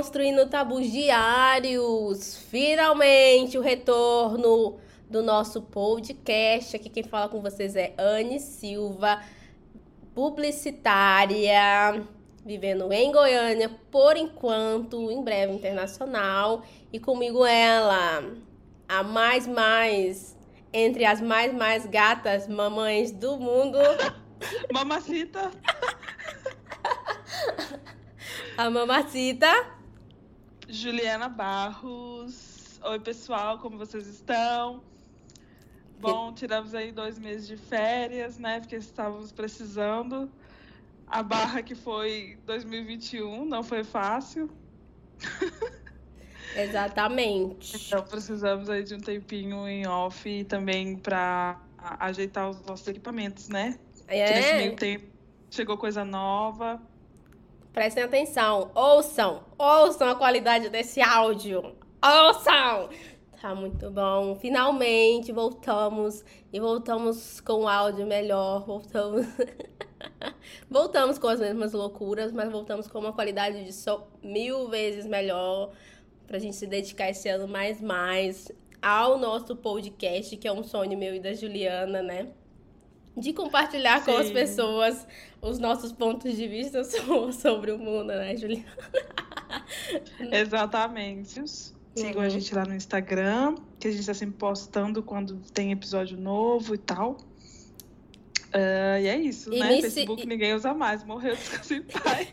Desconstruindo Tabus Diários! Finalmente o retorno do nosso podcast. Aqui quem fala com vocês é Anne Silva, publicitária, vivendo em Goiânia por enquanto, em breve internacional. E comigo ela, a mais mais, entre as mais mais gatas mamães do mundo. Mamacita! a mamacita. Juliana Barros. Oi, pessoal, como vocês estão? Bom, tiramos aí dois meses de férias, né? Porque estávamos precisando. A barra que foi 2021 não foi fácil. Exatamente. Então precisamos aí de um tempinho em off e também para ajeitar os nossos equipamentos, né? É. Que nesse meio tempo chegou coisa nova. Prestem atenção, ouçam, ouçam a qualidade desse áudio. Ouçam! Tá muito bom. Finalmente voltamos e voltamos com um áudio melhor. Voltamos. voltamos com as mesmas loucuras, mas voltamos com uma qualidade de som mil vezes melhor pra gente se dedicar esse ano mais mais ao nosso podcast, que é um sonho meu e da Juliana, né? de compartilhar Sim. com as pessoas os nossos pontos de vista sobre o mundo, né, Juliana? Exatamente. Sigam uhum. a gente lá no Instagram, que a gente está sempre postando quando tem episódio novo e tal. Uh, e é isso, e né? Facebook se... ninguém usa mais. Morreu, descansa em paz.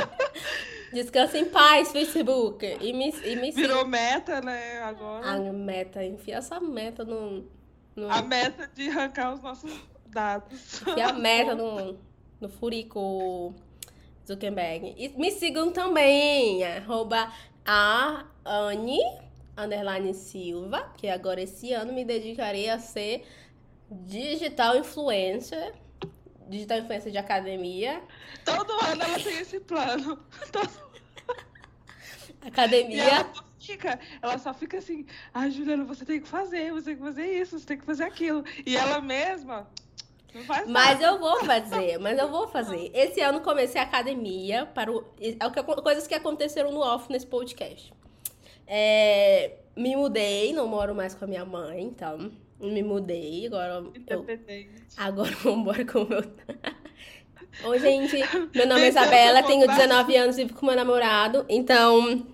descansa em paz, Facebook. E me, e me Virou meta, né? Agora. A meta, enfia essa meta no no... A meta de arrancar os nossos dados. Que é a meta no, no Furico Zuckerberg. E me sigam também, arroba a Anne, underline Silva, que agora esse ano me dedicarei a ser digital influencer. Digital influencer de academia. Todo ano ela tem esse plano. Todo... Academia fica, ela só fica assim, ah, Juliana, você tem que fazer, você tem que fazer isso, você tem que fazer aquilo. E ela mesma. Mas eu vou fazer, mas eu vou fazer. Esse ano comecei a academia para o, é coisas que aconteceram no off nesse podcast. É, me mudei, não moro mais com a minha mãe, então me mudei. Agora eu, agora eu moro com o meu. Oi, gente. Meu nome é Isabela, tenho 19 anos e vivo com meu namorado. Então,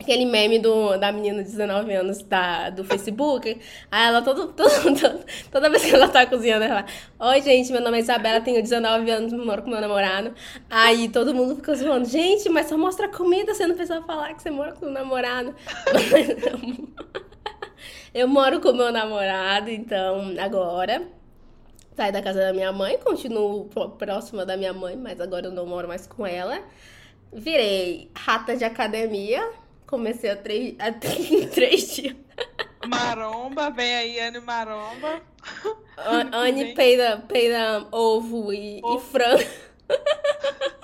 aquele meme do, da menina de 19 anos da, do Facebook. Aí ela, todo, todo, todo, toda vez que ela tá cozinhando, ela Oi, gente, meu nome é Isabela, tenho 19 anos, moro com meu namorado. Aí todo mundo fica zoando: Gente, mas só mostra comida, você não precisa falar que você mora com o namorado. eu moro com meu namorado, então, agora. Saí da casa da minha mãe, continuo próxima da minha mãe, mas agora eu não moro mais com ela. Virei rata de academia, Comecei a três, a três dias. Maromba, vem aí, Anne Maromba. Anne peida, peida ovo e, ovo. e frango.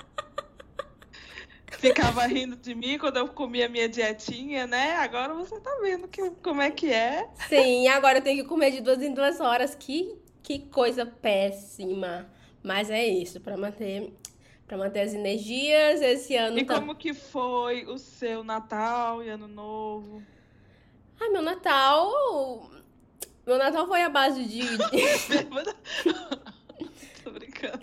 Ficava rindo de mim quando eu comia minha dietinha, né? Agora você tá vendo que, como é que é. Sim, agora eu tenho que comer de duas em duas horas. Que, que coisa péssima. Mas é isso, para manter para manter as energias. Esse ano. E tá... como que foi o seu Natal e Ano Novo? Ah, meu Natal. Meu Natal foi a base de. Tô brincando.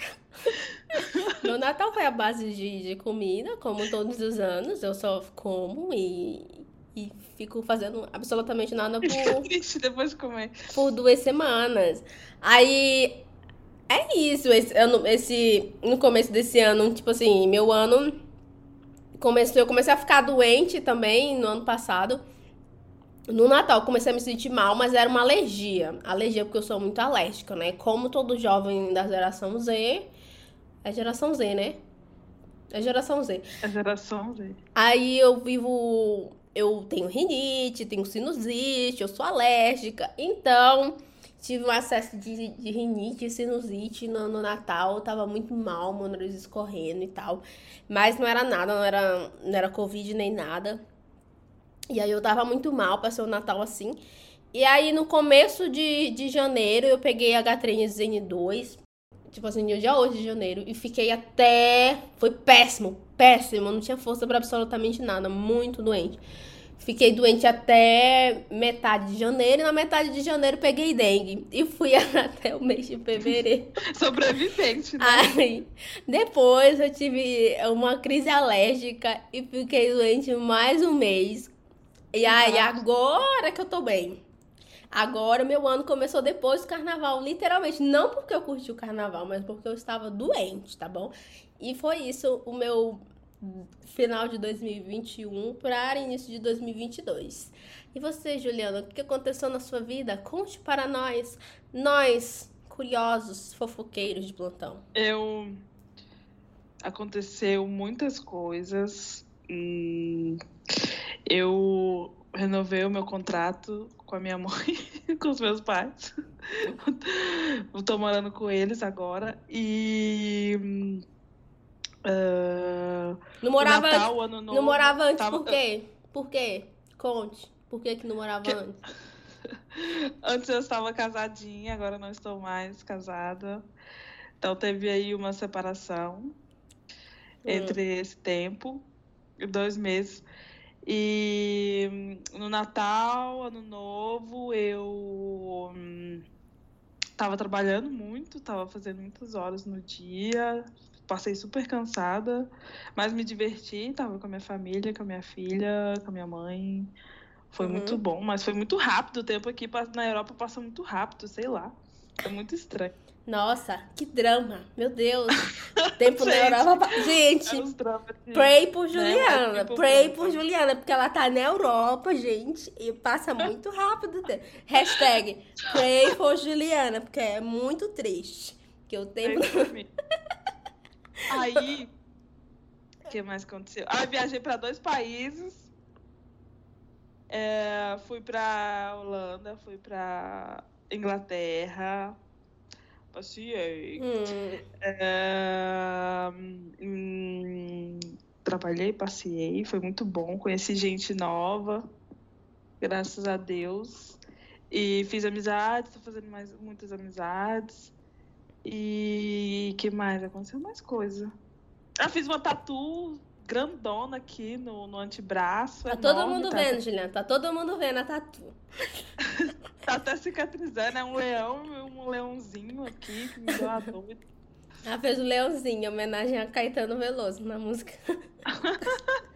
Meu Natal foi a base de, de comida, como todos os anos. Eu só como e, e fico fazendo absolutamente nada por. triste depois de comer. Por duas semanas. Aí é isso, esse ano, esse, no começo desse ano, tipo assim, meu ano comecei, eu comecei a ficar doente também no ano passado. No Natal comecei a me sentir mal, mas era uma alergia. Alergia porque eu sou muito alérgica, né? Como todo jovem da geração Z. É geração Z, né? É geração Z. É geração Z. Aí eu vivo. Eu tenho rinite, tenho sinusite, eu sou alérgica. Então, Tive um acesso de, de rinite sinusite no, no Natal, tava muito mal, meu nariz escorrendo e tal. Mas não era nada, não era, não era Covid nem nada. E aí eu tava muito mal, passei o Natal assim. E aí no começo de, de janeiro eu peguei H3N2. tipo assim, dia 8 de janeiro, e fiquei até. Foi péssimo, péssimo. Não tinha força pra absolutamente nada, muito doente. Fiquei doente até metade de janeiro, e na metade de janeiro peguei dengue. E fui até o mês de fevereiro. Sobrevivente, né? Aí, depois eu tive uma crise alérgica e fiquei doente mais um mês. E aí, agora que eu tô bem. Agora meu ano começou depois do carnaval, literalmente. Não porque eu curti o carnaval, mas porque eu estava doente, tá bom? E foi isso o meu final de 2021 para início de 2022. E você, Juliana, o que aconteceu na sua vida? Conte para nós, nós, curiosos, fofoqueiros de plantão. Eu. Aconteceu muitas coisas. Hum, Eu renovei o meu contrato com a minha mãe, com os meus pais. Estou morando com eles agora. E. hum, ah, Não morava Natal, antes, Ano Novo, não morava antes tava- por quê? Por quê? Conte. Por que que não morava Que- antes? Antes eu estava casadinha, agora não estou mais casada. Então teve aí uma separação entre esse tempo, dois meses. E hum, no Natal, Ano Novo, eu hum, tava trabalhando muito, tava fazendo muitas horas no dia, passei super cansada, mas me diverti, tava com a minha família, com a minha filha, com a minha mãe. Foi Uhum. muito bom, mas foi muito rápido. O tempo aqui na Europa passa muito rápido, sei lá. É muito estranho. Nossa, que drama. Meu Deus. Tempo na Gente. Europa. Gente, É dramas de- pray por Né? Juliana. Tipo, Pray por Juliana, porque ela tá na Europa, gente, e passa muito rápido. o tempo. Hashtag pray for Juliana, porque é muito triste. Que o tempo. Aí, o que mais aconteceu? Ah, viajei para dois países. É, fui para Holanda, fui para Inglaterra. Passei. Hum, É, hum, trabalhei, passei, foi muito bom. Conheci gente nova, graças a Deus. E fiz amizades, tô fazendo mais, muitas amizades. E que mais? Aconteceu mais coisa. Ah, fiz uma tatu grandona aqui no, no antebraço. tá todo enorme, mundo tá- vendo, Juliana. Tá todo mundo vendo a tatu. Tá até cicatrizando, é um leão, um leãozinho aqui que me deu a dor. Ela fez o Leãozinho, em homenagem a Caetano Veloso na música.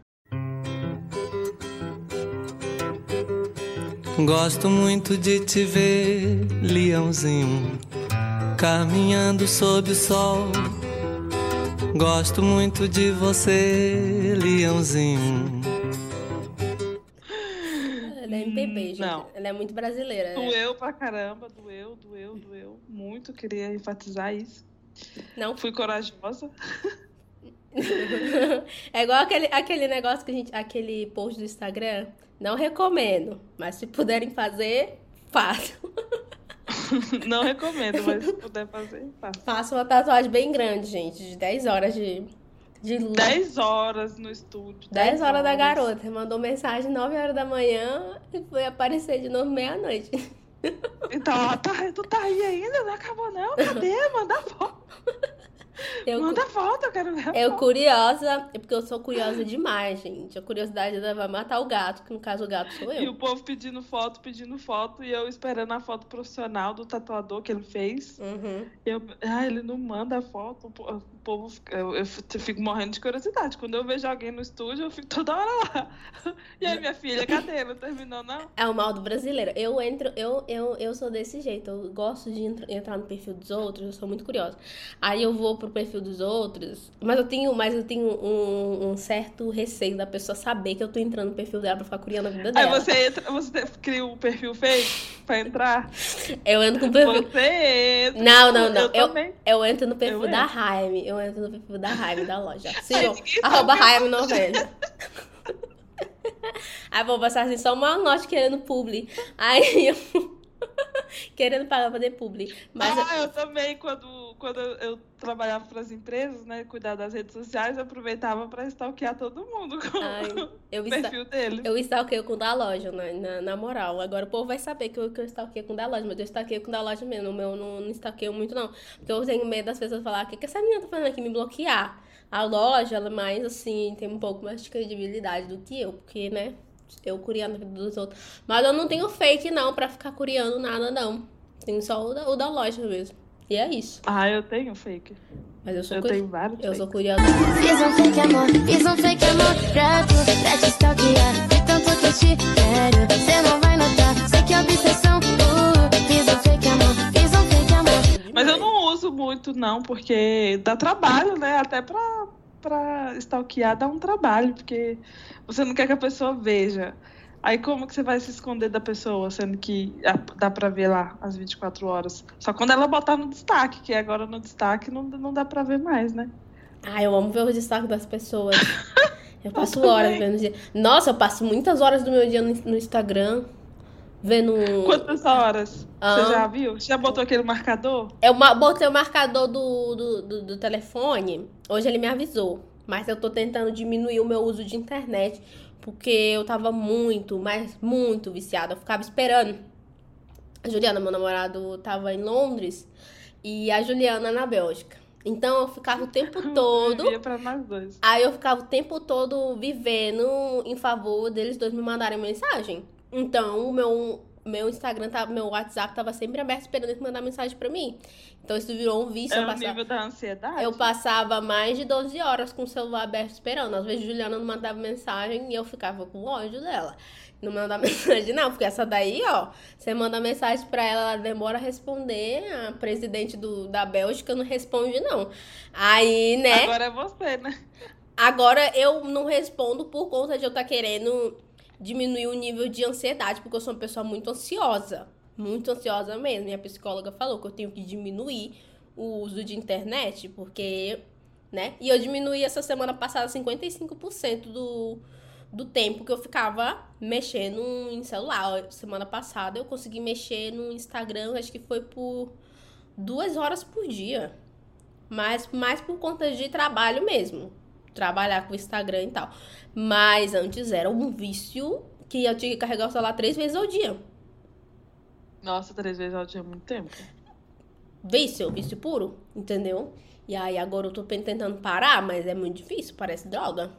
Gosto muito de te ver, leãozinho, caminhando sob o sol. Gosto muito de você, leãozinho. Gente. não. Ela é muito brasileira. né? Doeu pra caramba, doeu, doeu, doeu. Muito, queria enfatizar isso. Não Fui corajosa. É igual aquele, aquele negócio que a gente. Aquele post do Instagram. Não recomendo. Mas se puderem fazer, façam. Não recomendo, mas se puder fazer, faça. Façam uma tatuagem bem grande, gente. De 10 horas de, de luz. 10 horas no estúdio. 10 horas da garota. Mandou mensagem 9 horas da manhã e foi aparecer de novo meia-noite. Então, tá, tu tá aí ainda? Não acabou não? Cadê? Manda foto. Eu, Manda foto, eu quero ver eu foto. curiosa, é porque eu sou curiosa demais, gente. A curiosidade ela vai matar o gato, que no caso o gato sou E eu. o povo pedindo foto, pedindo foto, e eu esperando a foto profissional do tatuador que ele fez. Uhum. E eu, ah, ele não manda a foto, o po- o povo, eu, eu fico morrendo de curiosidade. Quando eu vejo alguém no estúdio, eu fico toda hora lá. E aí, minha filha, cadê? Não terminou, não? É o mal do brasileiro. Eu entro, eu, eu, eu sou desse jeito. Eu gosto de entra- entrar no perfil dos outros, eu sou muito curiosa. Aí eu vou pro perfil dos outros, mas eu tenho, mas eu tenho um, um certo receio da pessoa saber que eu tô entrando no perfil dela pra ficar curiando a vida Aí dela. você entra, você cria um perfil fake pra entrar. Eu entro com o perfil. Você entra. Não, não, não. Eu, Eu, também. eu entro no perfil Eu da Raime. Eu entro no perfil da Raime da loja. Ninguém arroba. Raime 90. Aí vou passar assim, só uma note querendo publi. Aí eu. querendo pagar pra ter publi. Mas ah, eu também, quando, quando eu trabalhava para as empresas, né, cuidar das redes sociais, eu aproveitava para stalkear todo mundo com Ai, eu o perfil dele. Eu stalkeio com o da loja, na, na, na, moral. Agora o povo vai saber que eu, que eu stalkeio com o da loja, mas eu stalkeio com o da loja mesmo. O meu não, não stalkeio muito, não. Porque eu tenho medo das pessoas falar, o que, que essa menina tá fazendo aqui? Me bloquear. A loja, ela é mais assim, tem um pouco mais de credibilidade do que eu, porque, né? Eu curiando a vida dos outros. Mas eu não tenho fake, não, pra ficar curiando nada, não. Tenho só o da, o da loja mesmo. E é isso. Ah, eu tenho fake. Mas eu sou Eu tenho vários. Eu fake. sou curiosa. Fiz um fake amor, fiz um fake amor pra tu, pra te stalkear. De tanto que te quero, cê não vai notar. Sei que é obsessão, uh, fiz um fake amor, fiz um fake amor. Mas eu não uso muito, não, porque dá trabalho, né? Até pra, pra stalkear dá um trabalho, porque você não quer que a pessoa veja. Aí como que você vai se esconder da pessoa, sendo que dá pra ver lá as 24 horas? Só quando ela botar no destaque, que agora no destaque não, não dá pra ver mais, né? Ah, eu amo ver o destaque das pessoas. Eu passo horas vendo. dia. Nossa, eu passo muitas horas do meu dia no, no Instagram. Vendo. Quantas horas? Ah. Você já viu? Já botou aquele marcador? Eu botei o marcador do, do, do, do telefone. Hoje ele me avisou. Mas eu tô tentando diminuir o meu uso de internet. Porque eu tava muito, mas muito viciada. Eu ficava esperando. A Juliana, meu namorado, tava em Londres. E a Juliana na Bélgica. Então eu ficava o tempo todo. Vivia pra nós dois. Aí eu ficava o tempo todo vivendo em favor deles dois me mandarem mensagem. Então o meu, meu Instagram, tava, meu WhatsApp tava sempre aberto esperando eles mandar mensagem pra mim. Então isso virou um vício. É eu, passava, nível da ansiedade? eu passava mais de 12 horas com o celular aberto esperando. Às vezes Juliana não mandava mensagem e eu ficava com ódio dela. Não mandava mensagem, não, porque essa daí, ó, você manda mensagem pra ela, ela demora a responder. A presidente do, da Bélgica não responde, não. Aí, né? Agora é você, né? Agora eu não respondo por conta de eu estar querendo diminuir o nível de ansiedade, porque eu sou uma pessoa muito ansiosa. Muito ansiosa mesmo. Minha psicóloga falou que eu tenho que diminuir o uso de internet, porque, né? E eu diminuí essa semana passada 55% do, do tempo que eu ficava mexendo em celular. Semana passada eu consegui mexer no Instagram, acho que foi por duas horas por dia. Mas mais por conta de trabalho mesmo trabalhar com o Instagram e tal. Mas antes era um vício que eu tinha que carregar o celular três vezes ao dia. Nossa, três vezes ao dia é muito tempo. Vício, vício puro, entendeu? E aí agora eu tô tentando parar, mas é muito difícil, parece droga.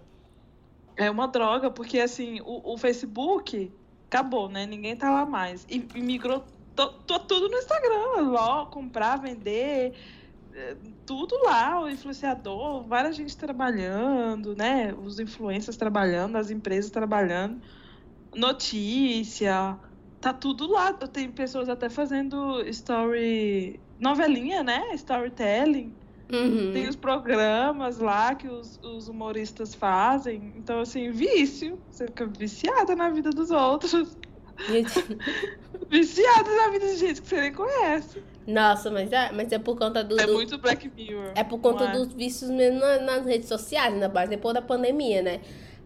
É uma droga, porque assim, o, o Facebook acabou, né? Ninguém tá lá mais. E, e migrou to, to- tudo no Instagram. Ó, comprar, vender, tudo lá, o influenciador, várias gente trabalhando, né? Os influencers trabalhando, as empresas trabalhando, notícia, tá tudo lá. Tem pessoas até fazendo story, novelinha, né? Storytelling. Uhum. Tem os programas lá que os, os humoristas fazem. Então, assim, vício. Você fica viciada na vida dos outros. Viciada na vida de gente que você nem conhece. Nossa, mas é, mas é por conta do. É do- muito Black Mirror. É por conta é? dos vícios mesmo na- nas redes sociais, na base depois da pandemia, né?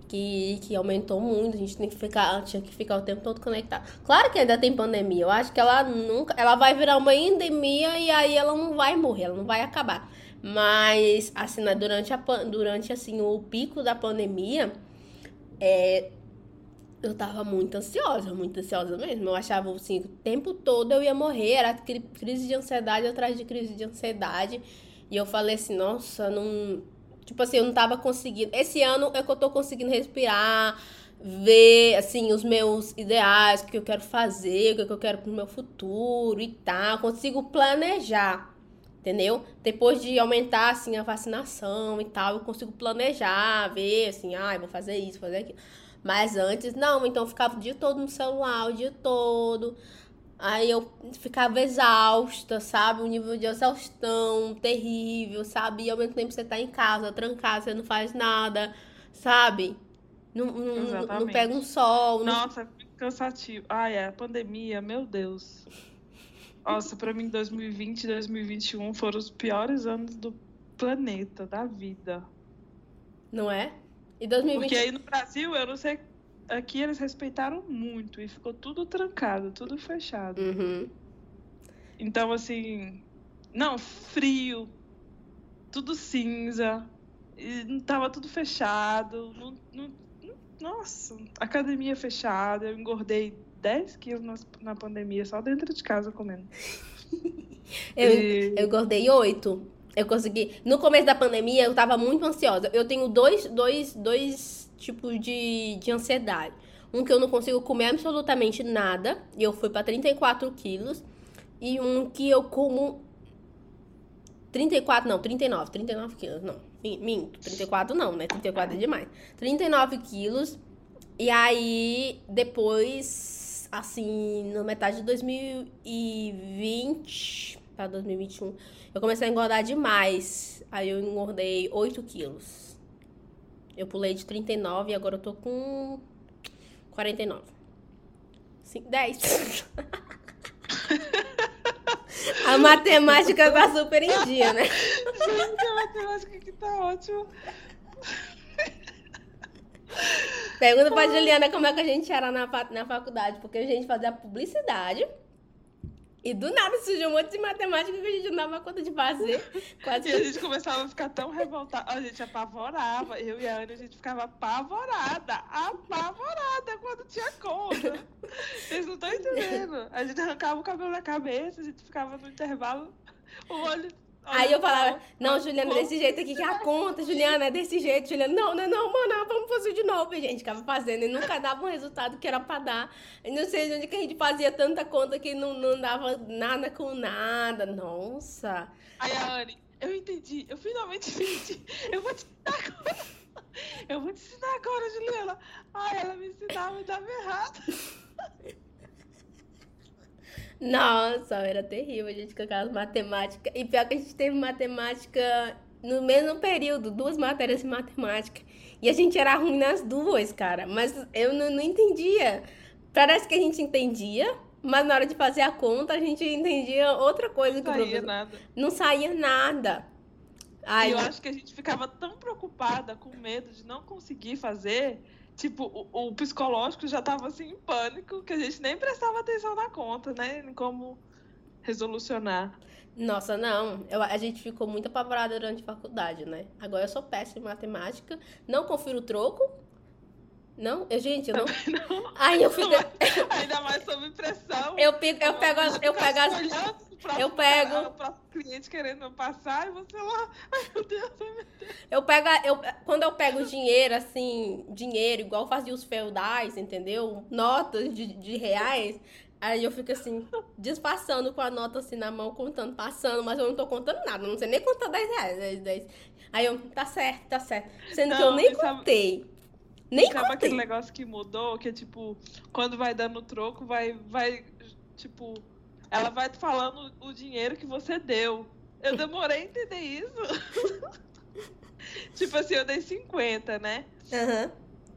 Que, que aumentou muito, a gente tem que ficar, tinha que ficar o tempo todo conectado. Claro que ainda tem pandemia, eu acho que ela nunca, ela vai virar uma endemia e aí ela não vai morrer, ela não vai acabar. Mas, assim, né, durante, a, durante assim, o pico da pandemia, é, eu tava muito ansiosa, muito ansiosa mesmo. Eu achava assim, o tempo todo eu ia morrer, era cri- crise de ansiedade atrás de crise de ansiedade. E eu falei assim, nossa, não. Tipo assim, eu não tava conseguindo. Esse ano é que eu tô conseguindo respirar, ver, assim, os meus ideais, o que eu quero fazer, o que eu quero pro meu futuro e tal. Consigo planejar. Entendeu? Depois de aumentar, assim, a vacinação e tal, eu consigo planejar, ver, assim, ah, vou fazer isso, fazer aquilo. Mas antes, não, então eu ficava o dia todo no celular, o dia todo. Aí eu ficava exausta, sabe? Um nível de exaustão terrível, sabe? E ao mesmo tempo você tá em casa, trancado, você não faz nada, sabe? Não, não, não, não pega um sol, não Nossa, é muito cansativo. Ai, é, a pandemia, meu Deus. Nossa, pra mim 2020 e 2021 foram os piores anos do planeta, da vida. não é? E 2020. Porque aí no Brasil, eu não sei. Aqui eles respeitaram muito e ficou tudo trancado, tudo fechado. Uhum. Então, assim, Não, frio. Tudo cinza. E não tava tudo fechado. Não, não- não- nossa, academia fechada. Eu engordei 10 quilos na, na pandemia, só dentro de casa comendo. Eu, E- eu engordei oito. Eu consegui. No começo da pandemia, eu tava muito ansiosa. Eu tenho dois, dois, dois tipos de, de ansiedade. Um que eu não consigo comer absolutamente nada. E eu fui pra 34 quilos. E um que eu como. 34, não, 39. 39 quilos, não. Mi- Minto. 34 não, né? 34 é demais. 39 quilos. E aí, depois, assim, na metade de 2020 para 2021, eu comecei a engordar demais. Aí eu engordei 8 quilos. Eu pulei de 39 e agora eu tô com 49. Sim, 10. A matemática tá super em dia, né? Gente, a matemática aqui tá ótima. Pergunta pra Juliana como é que a gente era na, na faculdade, porque a gente fazia publicidade. E do nada surgiu um monte de matemática que a gente não dava conta de fazer. Quase E a gente começava a ficar tão revoltada. A gente apavorava. Eu e a Ana, a gente ficava apavorada. Apavorada quando tinha conta. Vocês não estão entendendo. A gente arrancava o cabelo da cabeça, a gente ficava no intervalo, o olho. Aí eu falava, não, Juliana, desse jeito aqui que é a conta, Juliana, é desse jeito, Juliana, não, não, não, mano, vamos fazer de novo. E a gente ficava fazendo e nunca dava um resultado que era pra dar. Eu não sei de onde que a gente fazia tanta conta que não, não dava nada com nada. Nossa. Aí a Anne, eu entendi, eu finalmente entendi. Eu vou te ensinar agora. Eu vou te ensinar agora, Juliana. Ai, ela me ensinava e dava errado. Nossa, era terrível a gente com aquelas matemáticas. E pior que a gente teve matemática no mesmo período, duas matérias de matemática. E a gente era ruim nas duas, cara. Mas eu não, não entendia. Parece que a gente entendia, mas na hora de fazer a conta a gente entendia outra coisa que Não o saía professor. nada. Não saía nada. E Ai, eu acho que a gente ficava tão preocupada, com medo de não conseguir fazer. Tipo, o, o psicológico já tava assim em pânico, que a gente nem prestava atenção na conta, né? Em como resolucionar. Nossa, não. Eu, a gente ficou muito apavorada durante a faculdade, né? Agora eu sou péssima em matemática. Não confiro o troco. Não, eu, gente, eu não. Não, Aí eu fico. ainda mais sob pressão. Eu, pico, eu pego. Eu pego as. Eu pego- O próprio cliente querendo passar e você lá. Ai, meu Deus, ai, meu Deus. Eu pego. Eu, quando eu pego dinheiro, assim, dinheiro, igual fazia os feudais, entendeu? Notas de, de reais. Aí eu fico assim, disfarçando com a nota assim na mão, contando, passando, mas eu não tô contando nada, não sei nem contar 10 reais. 10, 10. Aí eu, tá certo, tá certo. Sendo que eu Não, nem sabe- contei. Nem Sabe aquele contei. negócio que mudou? Que é tipo, quando vai dando troco, vai, vai, tipo, ela vai te falando o dinheiro que você deu. Eu demorei a entender isso. tipo assim, eu dei 50, né? Aham.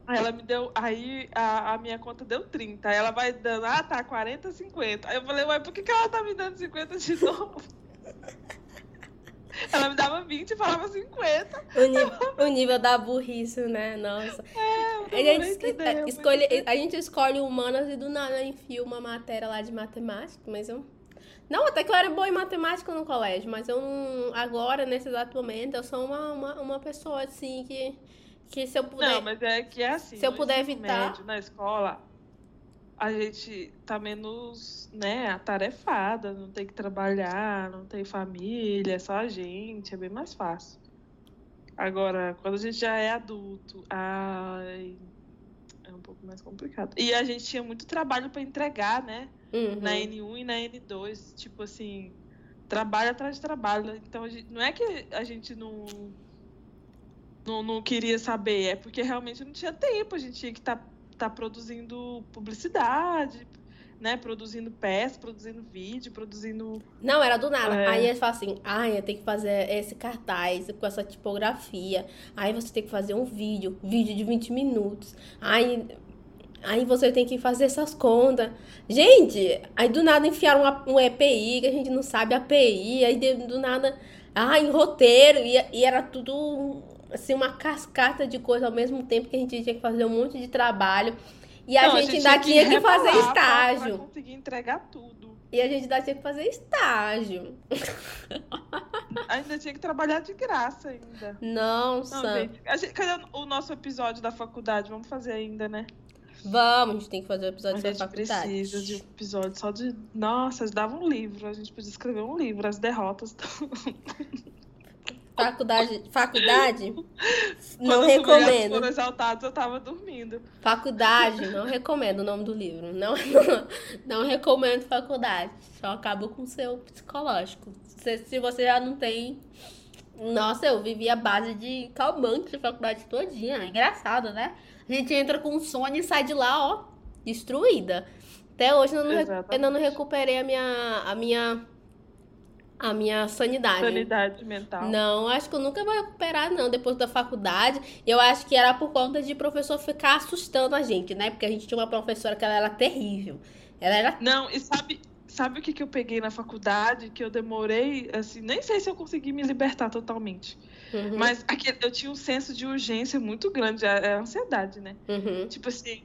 Aí ela me deu. Aí a, a minha conta deu 30. Aí ela vai dando, ah, tá, 40, 50. Aí eu falei, ué, por que, que ela tá me dando 50 de novo? Ela me dava 20 e falava 50. O, ni- o nível da burrice, né? Nossa. É, A gente, entender, eu escolhe, a gente escolhe humanas e do nada enfia uma matéria lá de matemática, mas eu. Não, até que eu era boa em matemática no colégio, mas eu não. Agora, nesse exato momento, eu sou uma, uma, uma pessoa assim que. Que se eu puder. Não, mas é que é assim. Se eu puder evitar- médio, na escola, a gente tá menos, né, atarefada, não tem que trabalhar, não tem família, é só a gente, é bem mais fácil. Agora, quando a gente já é adulto, ai, é um pouco mais complicado. E a gente tinha muito trabalho para entregar, né? Uhum. Na N1 e na N2, tipo assim, trabalho atrás de trabalho. Então, a gente- não é que a gente não, não, não queria saber, é porque realmente não tinha tempo, a gente tinha que estar tá, produzindo publicidade, né? Produzindo peça, produzindo vídeo, produzindo. Não, era do nada. É. Aí eles falam assim: ai, tem que fazer esse cartaz com essa tipografia. Aí você tem que fazer um vídeo, vídeo de 20 minutos. Aí, aí você tem que fazer essas contas. Gente, aí do nada enfiaram uma- um EPI, que a gente não sabe a API. Aí do nada, ai, roteiro. E, e era tudo assim, uma cascata de coisa ao mesmo tempo que a gente tinha que fazer um monte de trabalho. E a Não, gente ainda tinha que fazer rebolar pra- estágio. Pra conseguir entregar tudo. E a gente ainda tinha que fazer estágio. Ainda tinha que trabalhar de graça ainda. Não, gente, a gente- cadê o nosso episódio da faculdade? Vamos fazer ainda, né? Vamos, a gente tem que fazer o A episódio gente faculdade. precisa de um episódio só de. Nossa, dava um livro. A gente podia escrever um livro, as derrotas. Faculdade, faculdade? Não Quando recomendo. foram exaltados, eu tava dormindo. Faculdade, não recomendo o nome do livro. Não, não, não recomendo faculdade. Só acaba com o seu psicológico. Se, se você já não tem. Nossa, eu vivi a base de calmante de faculdade todinha. É engraçado, né? A gente entra com sono e sai de lá, ó, destruída. Até hoje eu não, ainda não recuperei a minha, a minha, a minha sanidade. Sanidade mental. Não, acho que eu nunca vou recuperar, não, depois da faculdade. Eu acho que era por conta de professor ficar assustando a gente, né? Porque a gente tinha uma professora que ela era terrível. Ela era. Não, e sabe, sabe o que, que eu peguei na faculdade? Que eu demorei, assim, nem sei se eu consegui me libertar totalmente. Uhum, Mas aquele, eu tinha um senso de urgência muito grande, é, é ansiedade, né? uhum. Tipo assim,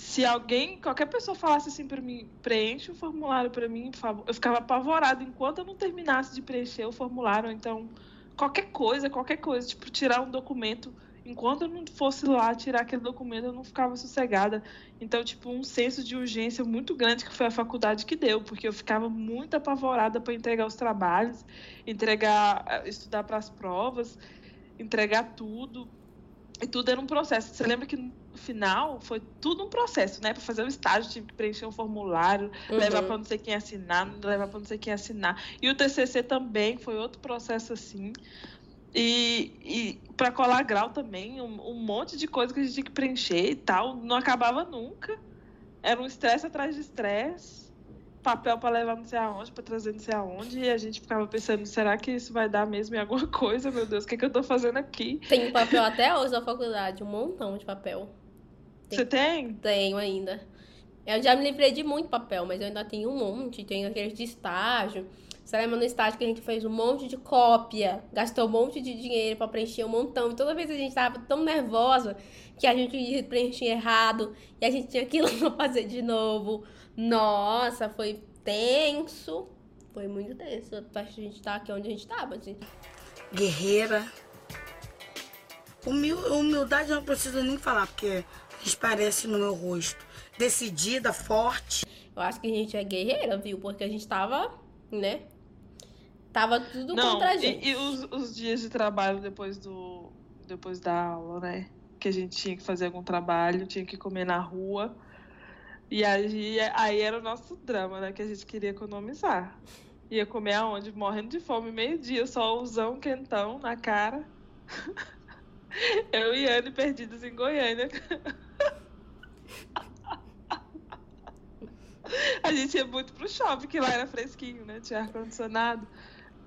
se alguém, qualquer pessoa falasse assim pra mim, preenche o formulário pra mim, por favor, eu ficava apavorada enquanto eu não terminasse de preencher o formulário. Então, qualquer coisa, qualquer coisa, tipo, tirar um documento, enquanto eu não fosse lá tirar aquele documento, eu não ficava sossegada. Então, tipo, um senso de urgência muito grande que foi a faculdade que deu, porque eu ficava muito apavorada para entregar os trabalhos, entregar, eh, estudar para as provas, entregar tudo. E tudo era um processo. Você lembra que no final foi tudo um processo, né? Para fazer o estágio, tive que preencher um formulário, Uhum. levar para não sei quem assinar, levar para não sei quem assinar. E o TCC também foi outro processo assim. E, e para colar grau também, um, um monte de coisa que a gente tinha que preencher e tal. Não acabava nunca. Era um estresse atrás de estresse. Papel para levar não sei aonde, para trazer não sei aonde. E a gente ficava pensando, será que isso vai dar mesmo em alguma coisa? Meu Deus, o que, que eu tô fazendo aqui? Tenho papel até hoje na faculdade, um montão de papel. Tem- Você tem? Tenho ainda. Eu já me livrei de muito papel, mas eu ainda tenho um monte. Tenho aqueles de estágio. Você lembra no estágio que a gente fez um monte de cópia, gastou um monte de dinheiro pra preencher um montão. E toda vez a gente tava tão nervosa que a gente preenchia errado e a gente tinha que ir lá pra fazer de novo. Nossa, foi tenso. Foi muito tenso. Pra gente estar aqui onde a gente tava. assim. guerreira. Humil- humildade eu não preciso nem falar, porque transparece no meu rosto. Decidida, forte. Eu acho que a gente é guerreira, viu? Porque a gente tava, né? Tava tudo Não, contra a e, gente. e os, os dias de trabalho depois do depois da aula, né? Que a gente tinha que fazer algum trabalho, tinha que comer na rua. E aí, aí era o nosso drama, né? Que a gente queria economizar. Ia comer aonde? Morrendo de fome, meio-dia, solzão quentão na cara. Eu e Anne perdidos em Goiânia. A gente ia muito pro shopping, que lá era fresquinho, né? Tinha ar-condicionado.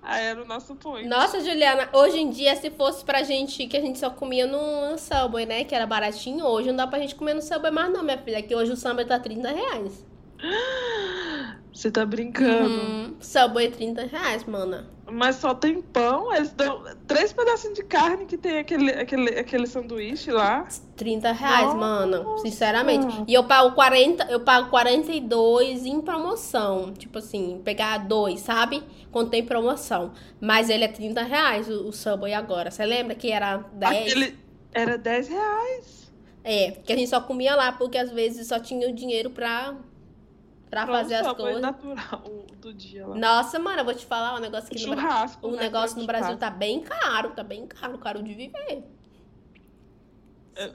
Aí era o nosso point. Nossa, Juliana, hoje em dia, se fosse pra gente, que a gente só comia no Subway, né? Que era baratinho, hoje não dá pra gente comer no Subway mais não, minha filha. Que hoje o Subway tá 30 reais. Você tá brincando. Hum, Subway 30 reais, mana. Mas só tem pão, eles dão três pedacinhos de carne que tem aquele, aquele, aquele sanduíche lá. 30 reais, Nossa. mano. Sinceramente. E eu pago 40, eu pago 42 em promoção. Tipo assim, pegar dois, sabe? Quando tem promoção. Mas ele é 30 reais o, o Subway agora. Você lembra que era 10? Aquele era 10 reais. É, que a gente só comia lá porque às vezes só tinha o dinheiro pra, pra um fazer as coisas. natural do dia lá. Nossa, mano, eu vou te falar um negócio no Brasil. Churrasco. O né, negócio que no Brasil tá bem caro, tá bem caro, caro de viver.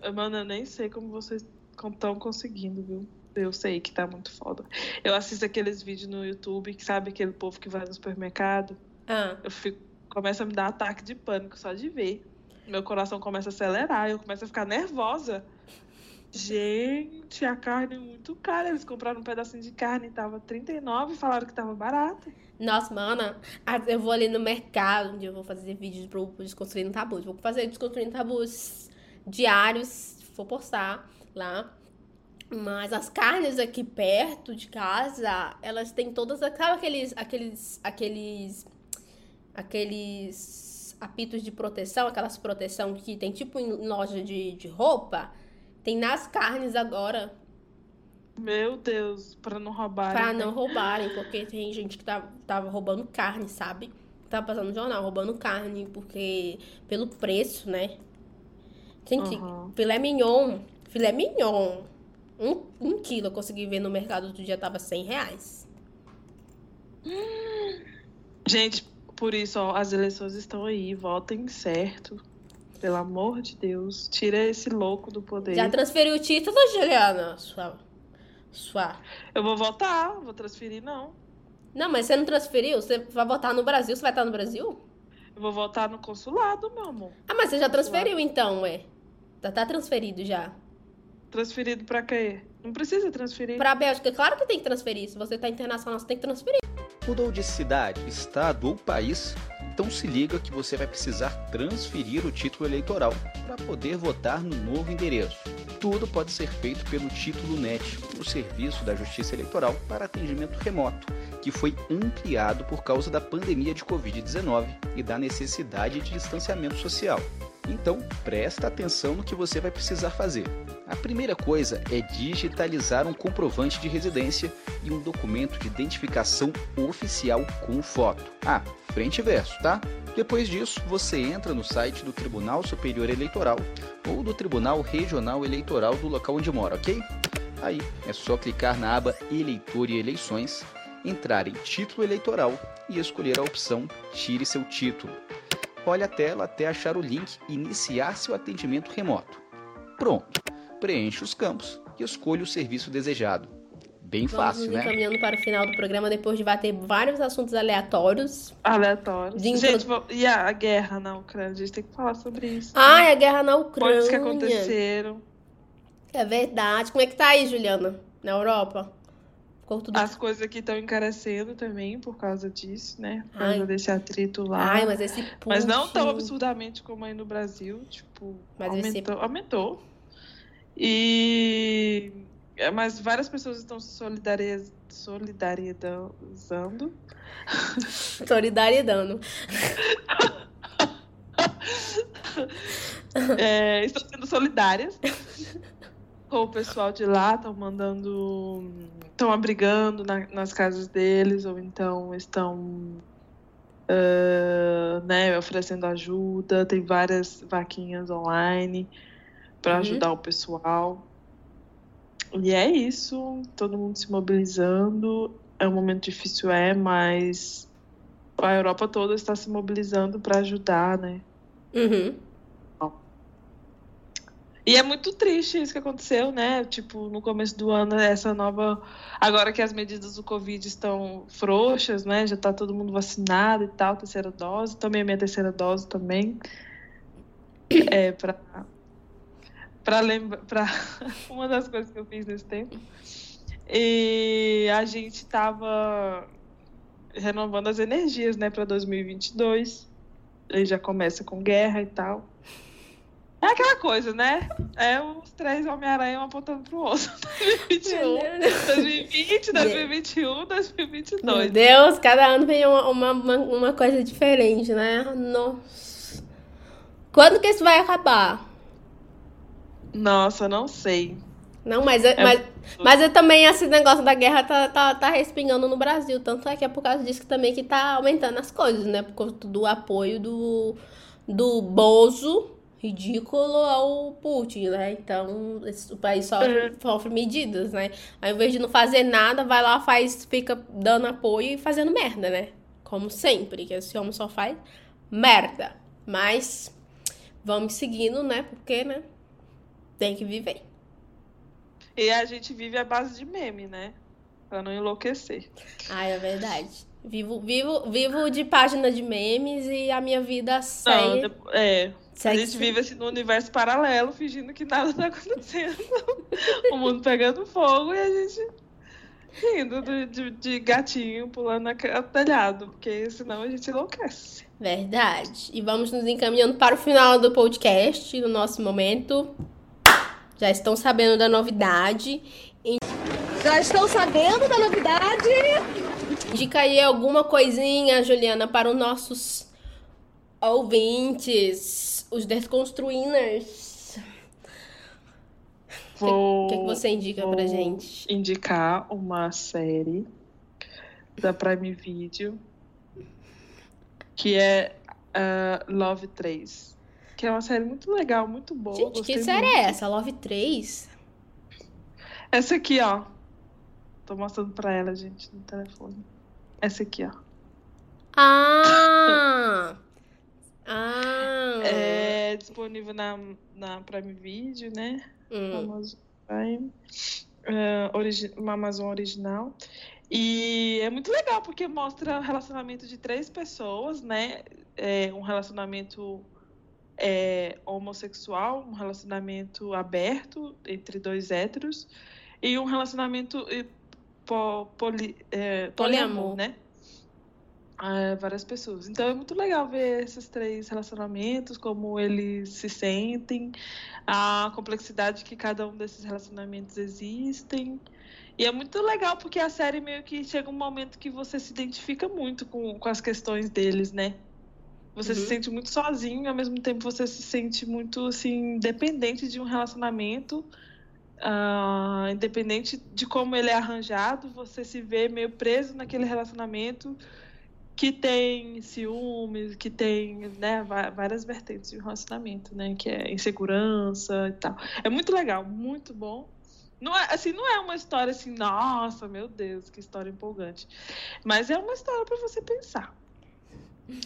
Eu- Mano, eu nem sei como vocês estão conseguindo, viu? Eu sei que tá muito foda. Eu assisto aqueles vídeos no YouTube, que sabe aquele povo que vai no supermercado? Ah, Eu fico, começa a me dar ataque de pânico só de ver. Meu coração começa a acelerar, eu começo a ficar nervosa. Gente, a carne é muito cara. Eles compraram um pedacinho de carne tava 39 e falaram que tava barato. nossa, mana, eu vou ali no mercado, onde eu vou fazer vídeos pro Desconstruindo Tabus. Vou fazer Desconstruindo Tabus diários, vou postar lá. Mas as carnes aqui perto de casa, elas têm todas. Sabe aqueles. aqueles. aqueles. aqueles apitos de proteção, aquelas proteção que tem tipo em loja de, de roupa? Tem nas carnes agora. Meu Deus, pra não roubar. Pra não roubarem, porque tem gente que tava, tava roubando carne, sabe? Tava passando no jornal, roubando carne, porque pelo preço, né? Gente, Aham. filé mignon, filé mignon, um, um quilo eu consegui ver no mercado outro dia, tava 100 reais. Gente, por isso, ó, as eleições estão aí. Votem certo. Pelo amor de Deus. Tira esse louco do poder. Já transferiu o título, Juliana? Sua, sua... Eu vou votar, vou transferir, não. Não, mas você não transferiu? Você vai votar no Brasil? Você vai estar no Brasil? Eu vou votar no consulado, meu amor. Ah, mas você já transferiu então, ué. Já tá transferido já. Transferido pra quê? Não precisa transferir. Pra Bélgica, claro que tem que transferir. Se você tá internacional, você tem que transferir. Mudou de cidade, estado ou país? Então se liga que você vai precisar transferir o título eleitoral para poder votar no novo endereço. Tudo pode ser feito pelo Título NET, o Serviço da Justiça Eleitoral para atendimento remoto, que foi ampliado por causa da pandemia de Covid-19 e da necessidade de distanciamento social. Então, presta atenção no que você vai precisar fazer. A primeira coisa é digitalizar um comprovante de residência e um documento de identificação oficial com foto. Ah, frente e verso, tá? Depois disso, você entra no site do Tribunal Superior Eleitoral ou do Tribunal Regional Eleitoral do local onde mora, ok? Aí é só clicar na aba Eleitor e Eleições, entrar em Título Eleitoral e escolher a opção Tire seu título. Olhe a tela até achar o link Iniciar seu atendimento remoto. Pronto! Preencha os campos e escolha o serviço desejado. Bem Vamos fácil, né? encaminhando para o final do programa depois de bater vários assuntos aleatórios. Aleatório. De Gente, intro- vo- e a, a guerra na Ucrânia? A gente tem que falar sobre isso. né? Ai, a guerra na Ucrânia. Coisas que aconteceram. É verdade. Como é que tá aí, Juliana? Na Europa? Ficou tudo. As coisas aqui estão encarecendo também por causa disso, né? Por causa Ai. desse atrito lá. Ai, mas esse Mas não tão absurdamente como aí no Brasil, tipo, Mas esse- aumentou, aumentou. E é, mas várias pessoas estão se solidariz- solidarizando. É, estão sendo solidárias com o pessoal de lá, estão mandando. estão abrigando na- nas casas deles, ou então estão ah, né, oferecendo ajuda. Tem várias vaquinhas online para Uhum. ajudar o pessoal. E é isso, todo mundo se mobilizando. É um momento difícil, é, mas a Europa toda está se mobilizando para ajudar, né? Uhum. E é muito triste isso que aconteceu, né? Tipo, no começo do ano, essa nova. Agora que as medidas do Covid estão frouxas, né? Já tá todo mundo vacinado e tal, terceira dose. Tomei a minha terceira dose também. É, pra. Pra lembrar. Pra... Uma das coisas que eu fiz nesse tempo. E a gente tava renovando as energias, né, pra 2022. Aí já começa com guerra e tal. É aquela coisa, né? É os três Homem-Aranha um apontando pro outro. 2021, 2020, 2021, Meu 2022. Deus, cada ano vem uma, uma- uma coisa diferente, né? Nossa. Quando que isso vai acabar? Nossa, não sei. Não, mas, é- mas, mas eu também esse negócio da guerra tá, tá, tá respingando no Brasil. Tanto é que é por causa disso que também que tá aumentando as coisas, né? Por conta do apoio do, do Bozo ridículo ao Putin, né? Então, esse- o país sofre, sofre medidas, né? Ao invés de não fazer nada, vai lá, faz, fica dando apoio e fazendo merda, né? Como sempre, que esse homem só faz merda. Mas vamos seguindo, né? Porque, né? Tem que viver. E a gente vive à base de meme, né? Pra não enlouquecer. Ai, é verdade. Vivo, vivo, vivo de página de memes e a minha vida segue. é. A segue gente vive assim no universo paralelo, fingindo que nada tá acontecendo. o mundo pegando fogo e a gente rindo de, de- de gatinho pulando na telhado, porque senão a gente enlouquece. Verdade. E vamos nos encaminhando para o final do podcast, no nosso momento. Já estão sabendo da novidade. Já estão sabendo da novidade? Indica aí alguma coisinha, Juliana, para os nossos ouvintes, os desconstruiners. O que, que você indica pra gente? indicar uma série da Prime Video que é ah, Love 3. Que é uma série muito legal, muito boa. Gente, que série muito. é essa? Love 3? Essa aqui, ó. Tô mostrando pra ela, gente, no telefone. Essa aqui, ó. Ah! Ah! É disponível na, na Prime Video, né? Hum. Amazon Prime. É, origi- uma Amazon original. E é muito legal porque mostra o relacionamento de três pessoas, né? É, um relacionamento é, homossexual, um relacionamento aberto entre dois héteros e um relacionamento po- poli- é, Poliamor. poliamor, né? Ah, várias pessoas. Então é muito legal ver esses três relacionamentos, como eles se sentem, a complexidade que cada um desses relacionamentos existem. E é muito legal porque a série meio que chega um momento que você se identifica muito com, com as questões deles, né? Você se Uhum. sente muito sozinho e ao mesmo tempo você se sente muito assim dependente de um relacionamento. Ah, independente de como ele é arranjado, você se vê meio preso naquele relacionamento que tem ciúmes, que tem né, várias vertentes de um relacionamento, né? Que é insegurança e tal. É muito legal, muito bom. Não é, assim, não é uma história assim, nossa, meu Deus, que história empolgante. Mas é uma história para você pensar.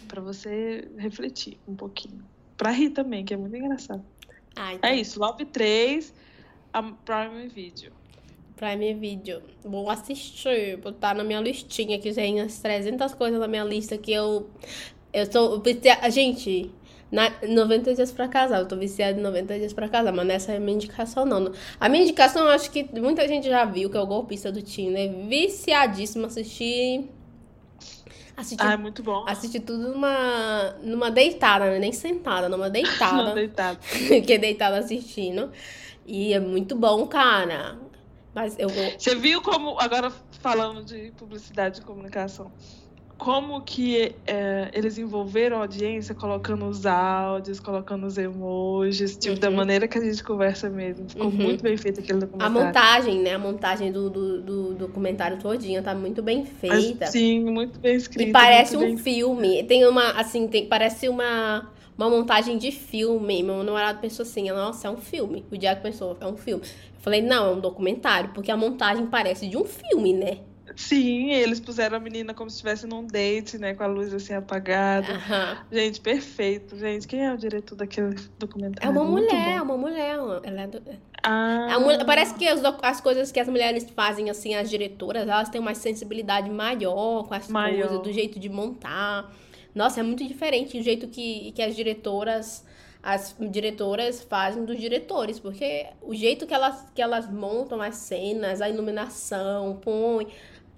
Para você refletir um pouquinho. Pra rir também, que é muito engraçado. Ah, então, É isso, Love 3, a Prime Video. Prime Video. Vou assistir, botar na minha listinha, que tem umas 300 coisas na minha lista que eu. Eu tô. vicia- Gente, na, 90 dias pra casar. Eu tô viciada em 90 dias pra casar, mas nessa é a minha indicação, não. A minha indicação, eu acho que muita gente já viu, que é o golpista do Tinder. Viciadíssimo assistir. Assistir, Ah, é muito bom. assistir tudo numa, numa deitada, né? Nem sentada, numa deitada. Deitado. que é deitada assistindo. E é muito bom, cara. Mas eu vou. Você viu como, agora falando de publicidade e comunicação, como que é, eles envolveram a audiência colocando os áudios, colocando os emojis, tipo, da Uhum. maneira que a gente conversa mesmo. Ficou Uhum. muito bem feito aquele A documentário. montagem, né? A montagem do, do, do documentário todinha tá muito bem feita. Sim, muito bem escrito. E parece um bem- filme. Tem uma, assim, tem, parece uma, uma montagem de filme. Meu namorado pensou assim, nossa, é um filme. O Diago pensou, é um filme. Eu falei, não, é um documentário, porque a montagem parece de um filme, né? Sim, eles puseram a menina como se estivesse num date, né? Com a luz assim apagada. Aham. Gente, perfeito. Gente, quem é o diretor daquele documentário? É uma mulher, é uma mulher. Ela é do- Ah, A mulher- parece que as, as coisas que as mulheres fazem, assim, as diretoras, elas têm uma sensibilidade maior com as Maior. coisas, do jeito de montar. Nossa, é muito diferente o jeito que, que as diretoras, as diretoras fazem dos diretores, porque o jeito que elas, que elas montam as cenas, a iluminação, põe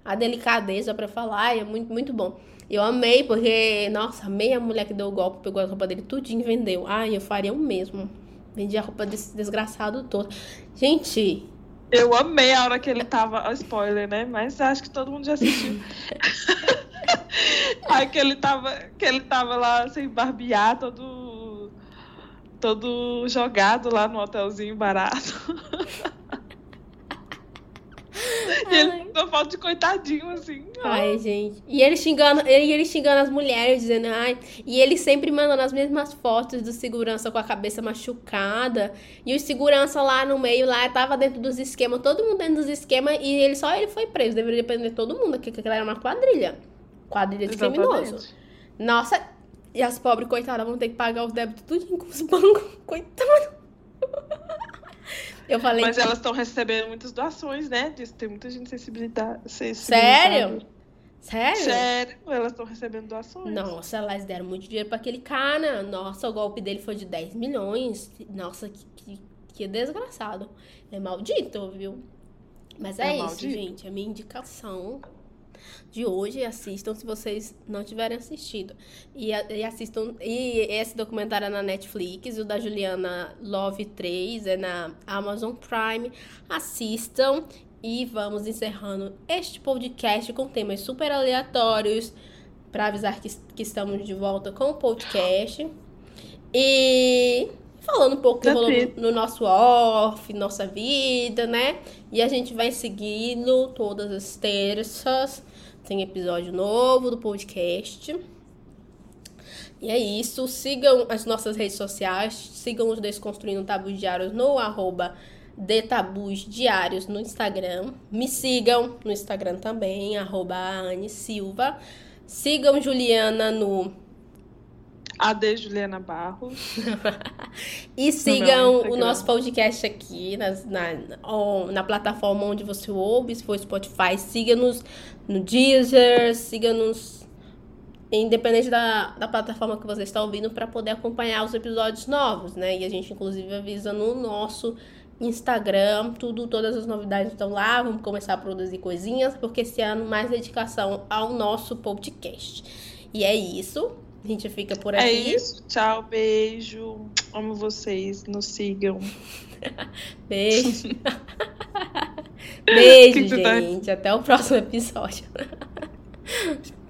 a delicadeza pra falar, é muito, muito bom. Eu amei, porque, nossa, amei a mulher que deu o golpe, pegou a roupa dele tudinho e vendeu. Ai, eu faria o mesmo. Vendi a roupa desse desgraçado todo. Gente, Eu amei a hora que ele tava. Spoiler, né? Mas acho que todo mundo já assistiu. Aí que ele tava, que ele tava lá sem barbear, todo. Todo jogado lá no hotelzinho barato. e ele ficou falta de coitadinho, assim. Ai, gente. E ele xingando, ele, ele xingando as mulheres, dizendo, ai. E ele sempre mandando as mesmas fotos do segurança com a cabeça machucada. E o segurança lá no meio, lá, tava dentro dos esquemas, todo mundo dentro dos esquemas, e ele só ele foi preso. Deveria prender todo mundo, porque aquilo era uma quadrilha. Quadrilha de criminoso. Exatamente. Nossa, e as pobres coitadas vão ter que pagar os débitos tudo com os bancos. Coitado. Eu falei. Mas elas estão recebendo muitas doações, né? Tem muita gente sensibilidade. Sério? Sério? Sério, elas estão recebendo doações. Nossa, elas deram muito dinheiro pra aquele cara. Nossa, o golpe dele foi de 10 milhões. Nossa, que, que, que desgraçado. É maldito, viu? Mas é, É isso, maldito. gente. A minha indicação de hoje. Assistam se vocês não tiverem assistido. E, e assistam. E esse documentário é na Netflix. O da Juliana Love 3 é na Amazon Prime. Assistam. E vamos encerrando este podcast com temas super aleatórios para avisar que, que estamos de volta com o podcast. E falando um pouco que rolou no nosso off, nossa vida, né? E a gente vai seguindo todas as terças. Tem episódio novo do podcast. E é isso. Sigam as nossas redes sociais. Sigam os Desconstruindo Tabus Diários no arroba de Tabus Diários no Instagram. Me sigam no Instagram também, arroba Anne Silva. Sigam Juliana no AD Juliana Barros. E sigam o Instagram. nosso podcast aqui nas- na, na plataforma onde você ouve, se for Spotify, siga-nos no Deezer, siga-nos independente da, da plataforma que você está ouvindo para poder acompanhar os episódios novos, né? E a gente inclusive avisa no nosso Instagram, tudo, todas as novidades estão lá, vamos começar a produzir coisinhas, porque esse ano mais dedicação ao nosso podcast. E é isso. A gente fica por aqui. É isso. Tchau, beijo. Amo vocês. Nos sigam. Beijo. Beijo, tu tá- gente. Até o próximo episódio.